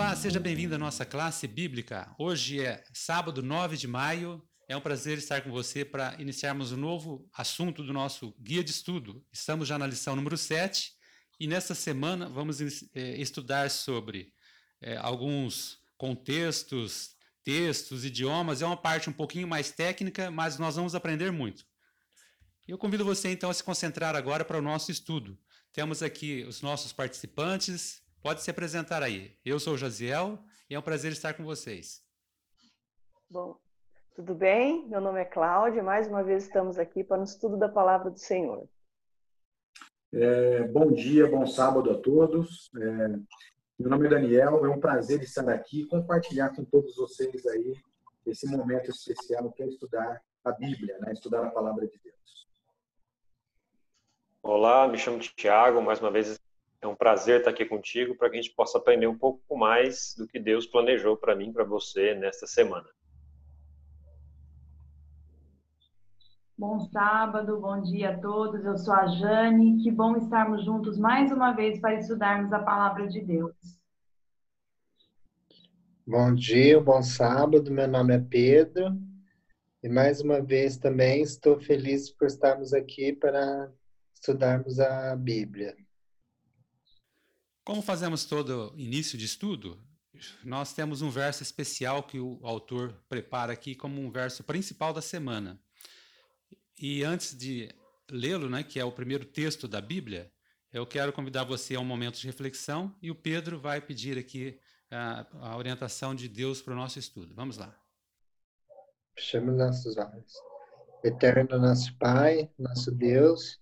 Olá, seja bem-vindo à nossa classe bíblica. Hoje é sábado 9 de maio. É um prazer estar com você para iniciarmos um novo assunto do nosso guia de estudo. Estamos já na lição número 7 e nesta semana vamos eh, estudar sobre eh, alguns contextos, textos, idiomas. É uma parte um pouquinho mais técnica, mas nós vamos aprender muito. Eu convido você então a se concentrar agora para o nosso estudo. Temos aqui os nossos participantes. Pode se apresentar aí. Eu sou o Jaziel e é um prazer estar com vocês. Bom, tudo bem? Meu nome é Cláudia. Mais uma vez estamos aqui para o estudo da palavra do Senhor. É, bom dia, bom sábado a todos. É, meu nome é Daniel. É um prazer estar aqui e compartilhar com todos vocês aí esse momento especial que é estudar a Bíblia, né? estudar a palavra de Deus. Olá, me chamo Tiago. Mais uma vez é um prazer estar aqui contigo para que a gente possa aprender um pouco mais do que Deus planejou para mim, para você nesta semana. Bom sábado, bom dia a todos. Eu sou a Jane. Que bom estarmos juntos mais uma vez para estudarmos a palavra de Deus. Bom dia, bom sábado. Meu nome é Pedro. E mais uma vez também estou feliz por estarmos aqui para estudarmos a Bíblia. Como fazemos todo início de estudo, nós temos um verso especial que o autor prepara aqui como um verso principal da semana. E antes de lê-lo, né, que é o primeiro texto da Bíblia, eu quero convidar você a um momento de reflexão e o Pedro vai pedir aqui a, a orientação de Deus para o nosso estudo. Vamos lá. Fechamos nossos olhos. Eterno nosso Pai, nosso Deus,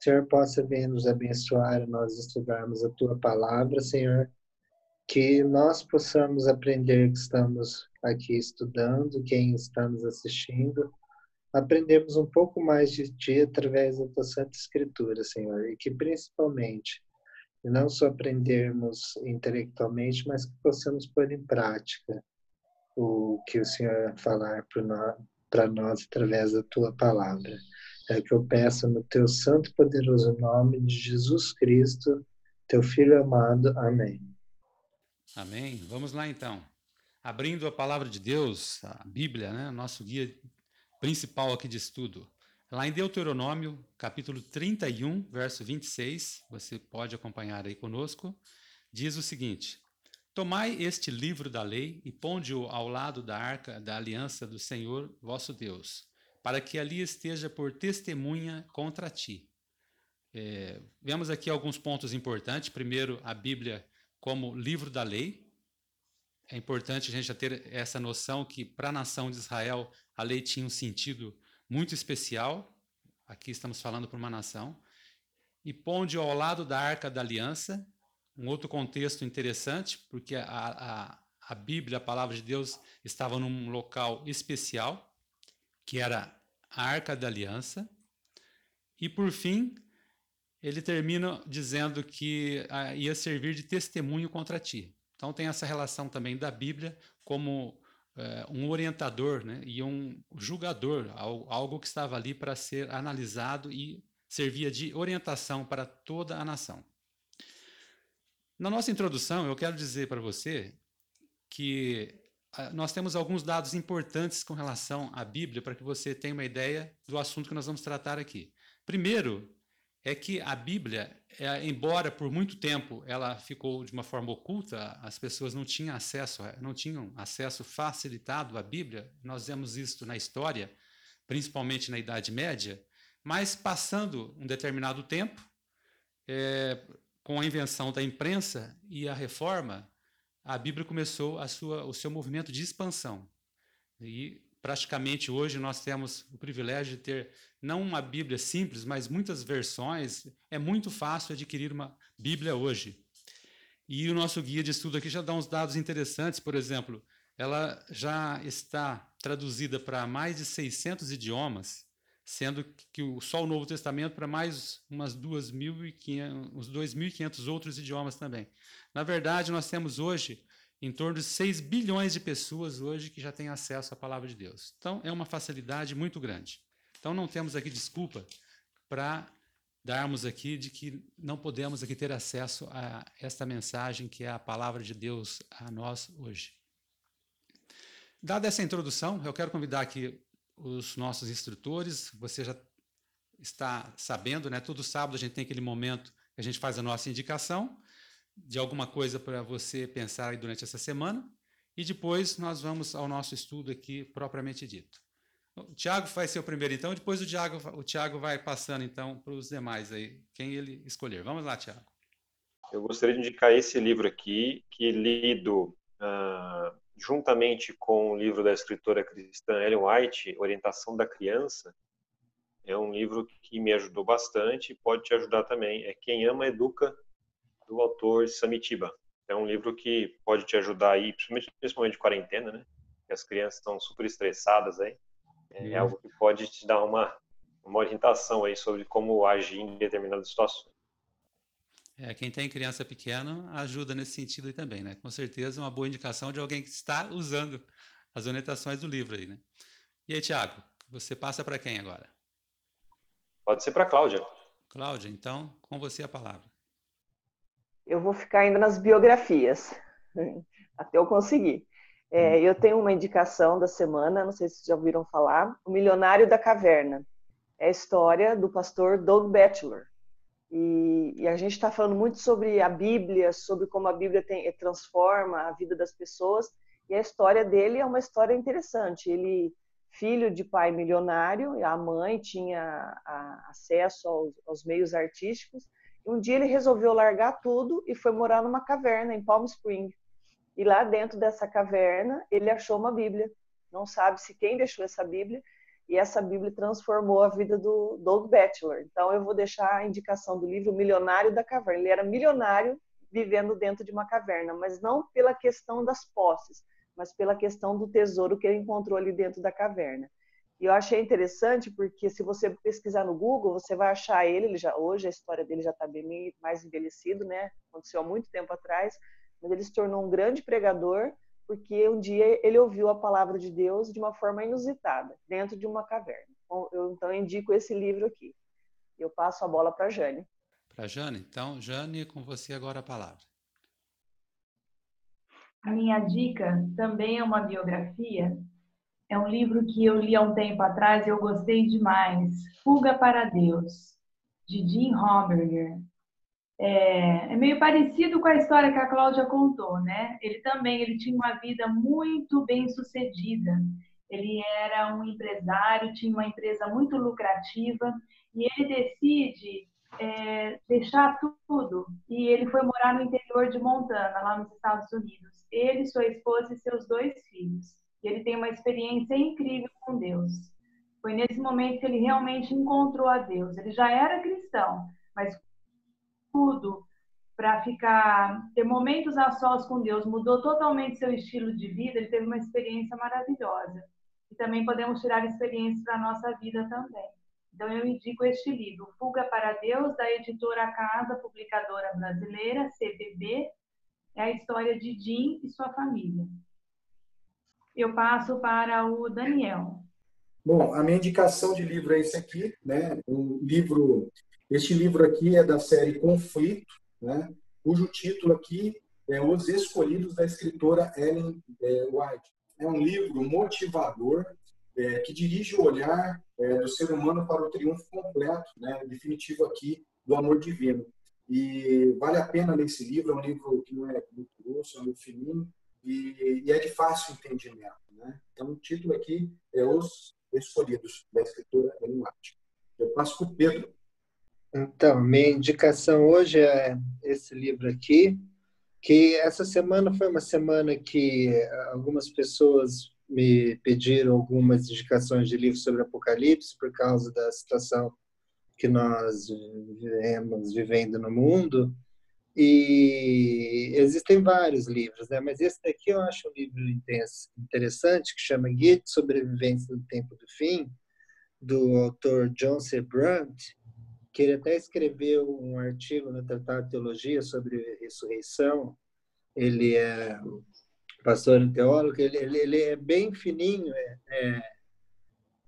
Senhor possa nos abençoar nós estudarmos a tua palavra, Senhor, que nós possamos aprender que estamos aqui estudando, quem está nos assistindo, aprendemos um pouco mais de ti através da tua Santa Escritura, Senhor, e que principalmente não só aprendermos intelectualmente, mas que possamos pôr em prática o que o Senhor falar para nós através da tua palavra. É que eu peço no teu santo e poderoso nome de Jesus Cristo, teu Filho amado. Amém. Amém. Vamos lá então. Abrindo a palavra de Deus, a Bíblia, né, nosso guia principal aqui de estudo. Lá em Deuteronômio, capítulo 31, verso 26, você pode acompanhar aí conosco, diz o seguinte: Tomai este livro da lei e ponde-o ao lado da arca da aliança do Senhor vosso Deus para que ali esteja por testemunha contra ti. É, vemos aqui alguns pontos importantes. Primeiro, a Bíblia como livro da lei. É importante a gente já ter essa noção que para a nação de Israel a lei tinha um sentido muito especial. Aqui estamos falando para uma nação. E ponde ao lado da Arca da Aliança, um outro contexto interessante, porque a, a, a Bíblia, a palavra de Deus, estava num local especial que era a Arca da Aliança. E por fim, ele termina dizendo que ah, ia servir de testemunho contra ti. Então tem essa relação também da Bíblia como eh, um orientador né, e um julgador, algo que estava ali para ser analisado e servia de orientação para toda a nação. Na nossa introdução, eu quero dizer para você que nós temos alguns dados importantes com relação à Bíblia para que você tenha uma ideia do assunto que nós vamos tratar aqui. Primeiro, é que a Bíblia, é, embora por muito tempo ela ficou de uma forma oculta, as pessoas não tinham acesso, não tinham acesso facilitado à Bíblia. Nós vemos isso na história, principalmente na Idade Média. Mas passando um determinado tempo, é, com a invenção da imprensa e a reforma, a Bíblia começou sua, o seu movimento de expansão. E praticamente hoje nós temos o privilégio de ter não uma Bíblia simples, mas muitas versões. É muito fácil adquirir uma Bíblia hoje. E o nosso guia de estudo aqui já dá uns dados interessantes, por exemplo, ela já está traduzida para mais de 600 idiomas, sendo que só o Novo Testamento para mais umas 2.500, uns 2.500 outros idiomas também. Na verdade, nós temos hoje em torno de 6 bilhões de pessoas hoje que já têm acesso à palavra de Deus. Então, é uma facilidade muito grande. Então, não temos aqui desculpa para darmos aqui de que não podemos aqui ter acesso a esta mensagem que é a palavra de Deus a nós hoje. Dada essa introdução, eu quero convidar aqui os nossos instrutores. Você já está sabendo, né? Todo sábado a gente tem aquele momento que a gente faz a nossa indicação de alguma coisa para você pensar durante essa semana. E depois nós vamos ao nosso estudo aqui propriamente dito. O Tiago vai ser o primeiro, então, depois o Tiago, o Tiago vai passando, então, para os demais aí, quem ele escolher. Vamos lá, Tiago. Eu gostaria de indicar esse livro aqui, que lido uh, juntamente com o livro da escritora cristã Ellen White, Orientação da Criança. É um livro que me ajudou bastante e pode te ajudar também. É Quem. É. É. É, tem criança pequena ajuda nesse sentido aí também, né? Com certeza uma boa indicação de alguém que está usando as orientações do livro aí, né? E aí, Tiago, você passa para quem agora? Pode ser para Cláudia. Cláudia, então, com você a palavra. Eu vou ficar ainda nas biografias, até eu conseguir. É, hum. eu tenho uma indicação da semana, não sei se vocês já ouviram falar, O Milionário da Caverna. É a história do pastor Doug Batchelor. E, e a gente está falando muito sobre a Bíblia, sobre como a Bíblia tem, transforma a vida das pessoas. E a história dele é uma história interessante. Ele, filho de pai milionário, a mãe tinha a, acesso aos, aos meios artísticos. Um dia ele resolveu largar tudo e foi morar numa caverna em Palm Springs e lá dentro dessa caverna, ele achou uma Bíblia. Não sabe se quem deixou essa Bíblia, e essa Bíblia transformou a vida do Doug Batchelor. Então, eu vou deixar a indicação do livro Milionário da Caverna. Ele era milionário vivendo dentro de uma caverna, mas não pela questão das posses, mas pela questão do tesouro que ele encontrou ali dentro da caverna. E eu achei interessante porque se você pesquisar no Google, você vai achar ele, ele já hoje a história dele já está bem mais envelhecido, né? Aconteceu há muito tempo atrás, mas ele se tornou um grande pregador porque um dia ele ouviu a palavra de Deus de uma forma inusitada, dentro de uma caverna. Então, eu então indico esse livro aqui. Eu passo a bola para Jane. Para Jane, então, Jane, com você agora a palavra. A minha dica também é uma biografia. É um livro que eu li há um tempo atrás e eu gostei demais. Fuga para Deus, de Jim Homberger. É, é, meio parecido com a história que a Cláudia contou, né? Ele também ele tinha uma vida muito bem sucedida. Ele era um empresário, tinha uma empresa muito lucrativa e ele decide é, deixar tudo e ele foi morar no interior de Montana, lá nos Estados Unidos. Ele, sua esposa e seus dois filhos. E ele tem uma experiência incrível com Deus. Foi nesse momento que ele realmente encontrou a Deus. Ele já era cristão, mas tudo para ficar ter momentos a sós com Deus, mudou totalmente seu estilo de vida, ele teve uma experiência maravilhosa. E também podemos tirar experiências para nossa vida também. Então eu indico este livro, Fuga para Deus, da editora Casa Publicadora Brasileira, CBB, é a história de Jim e sua família. Eu passo para o Daniel. Bom, a minha indicação de livro é esse aqui, né? Um livro este livro aqui é da série Conflito, né? cujo título aqui é Os Escolhidos da escritora Ellen é, White. É um livro motivador é, que dirige o olhar é, do ser humano para o triunfo completo, né? definitivo aqui, do amor divino. E vale a pena ler esse livro, é um livro que não é muito grosso, é um livro fininho e, e é de fácil entendimento. Né? Então, o título aqui é Os Escolhidos, da escritora Ellen White. Eu passo para o Pedro. Então, minha indicação hoje é esse livro aqui, que essa semana foi uma semana que algumas pessoas me pediram algumas indicações de livros sobre Apocalipse por causa da situação que nós vivemos vivendo no mundo. E existem vários livros, né? mas esse daqui eu acho um livro interessante, que chama Guia de Sobrevivência no Tempo do Fim, do autor John C. Brandt, que ele até escreveu um artigo no Tratado de Teologia sobre ressurreição. Ele é pastor e teólogo, ele, ele, ele é bem fininho, é, é,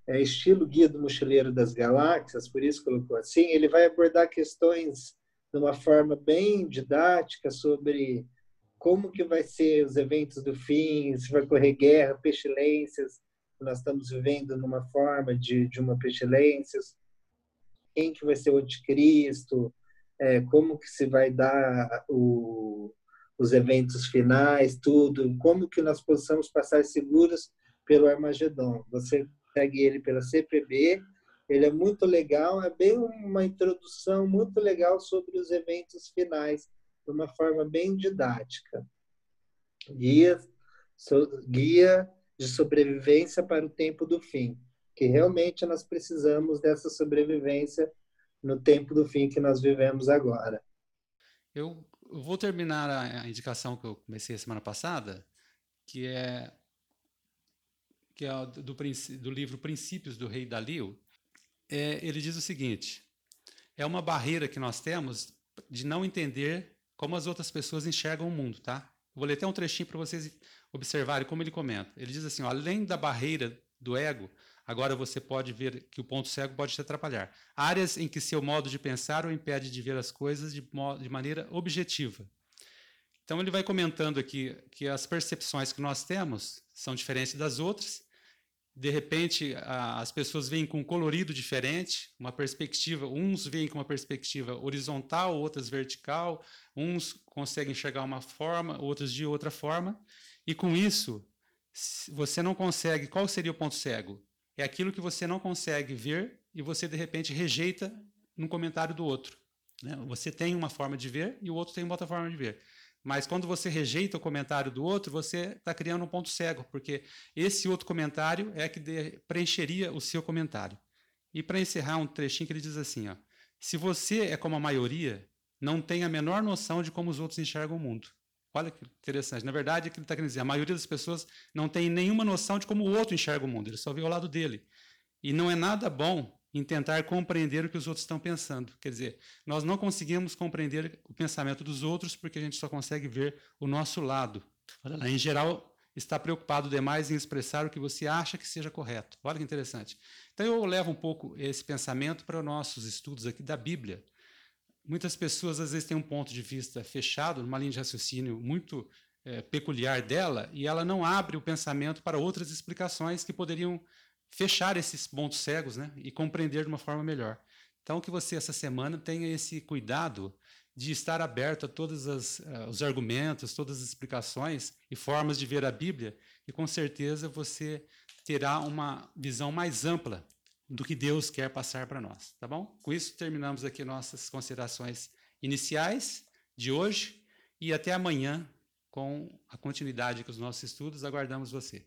é, estilo Guia do Mochileiro das Galáxias, por isso colocou assim, ele vai abordar questões de uma forma bem didática sobre como que vai ser os eventos do fim, se vai correr guerra, pestilências, nós estamos vivendo numa forma de, de uma pestilência, quem que vai ser o anticristo, é, como que se vai dar o, os eventos finais, tudo, como que nós possamos passar seguros pelo Armagedon. Você segue ele pela CPB, ele é muito legal, é bem uma introdução muito legal sobre os eventos finais, de uma forma bem didática. Guia, so, guia de sobrevivência para o tempo do fim, que realmente nós precisamos dessa sobrevivência no tempo do fim que nós vivemos agora. Eu vou terminar a indicação que eu comecei a semana passada, que é que é do, do livro Princípios do Rei Dalio. É, ele diz o seguinte: é uma barreira que nós temos de não entender como as outras pessoas enxergam o mundo, tá? vou ler até um trechinho para vocês observarem como ele comenta. Ele diz assim: ó, além da barreira do ego, agora você pode ver que o ponto cego pode te atrapalhar. Áreas em que seu modo de pensar o impede de ver as coisas de, de maneira objetiva. Então ele vai comentando aqui que as percepções que nós temos são diferentes das outras de repente a, as pessoas vêm com um colorido diferente, uma perspectiva, uns vêm com uma perspectiva horizontal, outras vertical, uns conseguem enxergar uma forma, outros de outra forma, e com isso você não consegue, qual seria o ponto cego? É aquilo que você não consegue ver e você de repente rejeita no comentário do outro. Né? Você tem uma forma de ver e o outro tem outra forma de ver. Mas quando você rejeita o comentário do outro, você está criando um ponto cego, porque esse outro comentário é que preencheria o seu comentário. E para encerrar, um trechinho que ele diz assim: ó, se você é como a maioria, não tem a menor noção de como os outros enxergam o mundo. Olha que interessante. Na verdade, é que ele está querendo dizer: a maioria das pessoas não tem nenhuma noção de como o outro enxerga o mundo, ele só vê o lado dele. E não é nada bom em tentar compreender o que os outros estão pensando. Quer dizer, nós não conseguimos compreender o pensamento dos outros porque a gente só consegue ver o nosso lado. Olha lá, em geral, está preocupado demais em expressar o que você acha que seja correto. Olha que interessante. Então eu levo um pouco esse pensamento para os nossos estudos aqui da Bíblia. Muitas pessoas às vezes têm um ponto de vista fechado, numa linha de raciocínio muito é, peculiar dela, e ela não abre o pensamento para outras explicações que poderiam fechar esses pontos cegos né, e compreender de uma forma melhor. Então, que você, essa semana, tenha esse cuidado de estar aberto a todos as, uh, os argumentos, todas as explicações e formas de ver a Bíblia, e com certeza você terá uma visão mais ampla do que Deus quer passar para nós, tá bom? Com isso, terminamos aqui nossas considerações iniciais de hoje e até amanhã com a continuidade com os nossos estudos. Aguardamos você.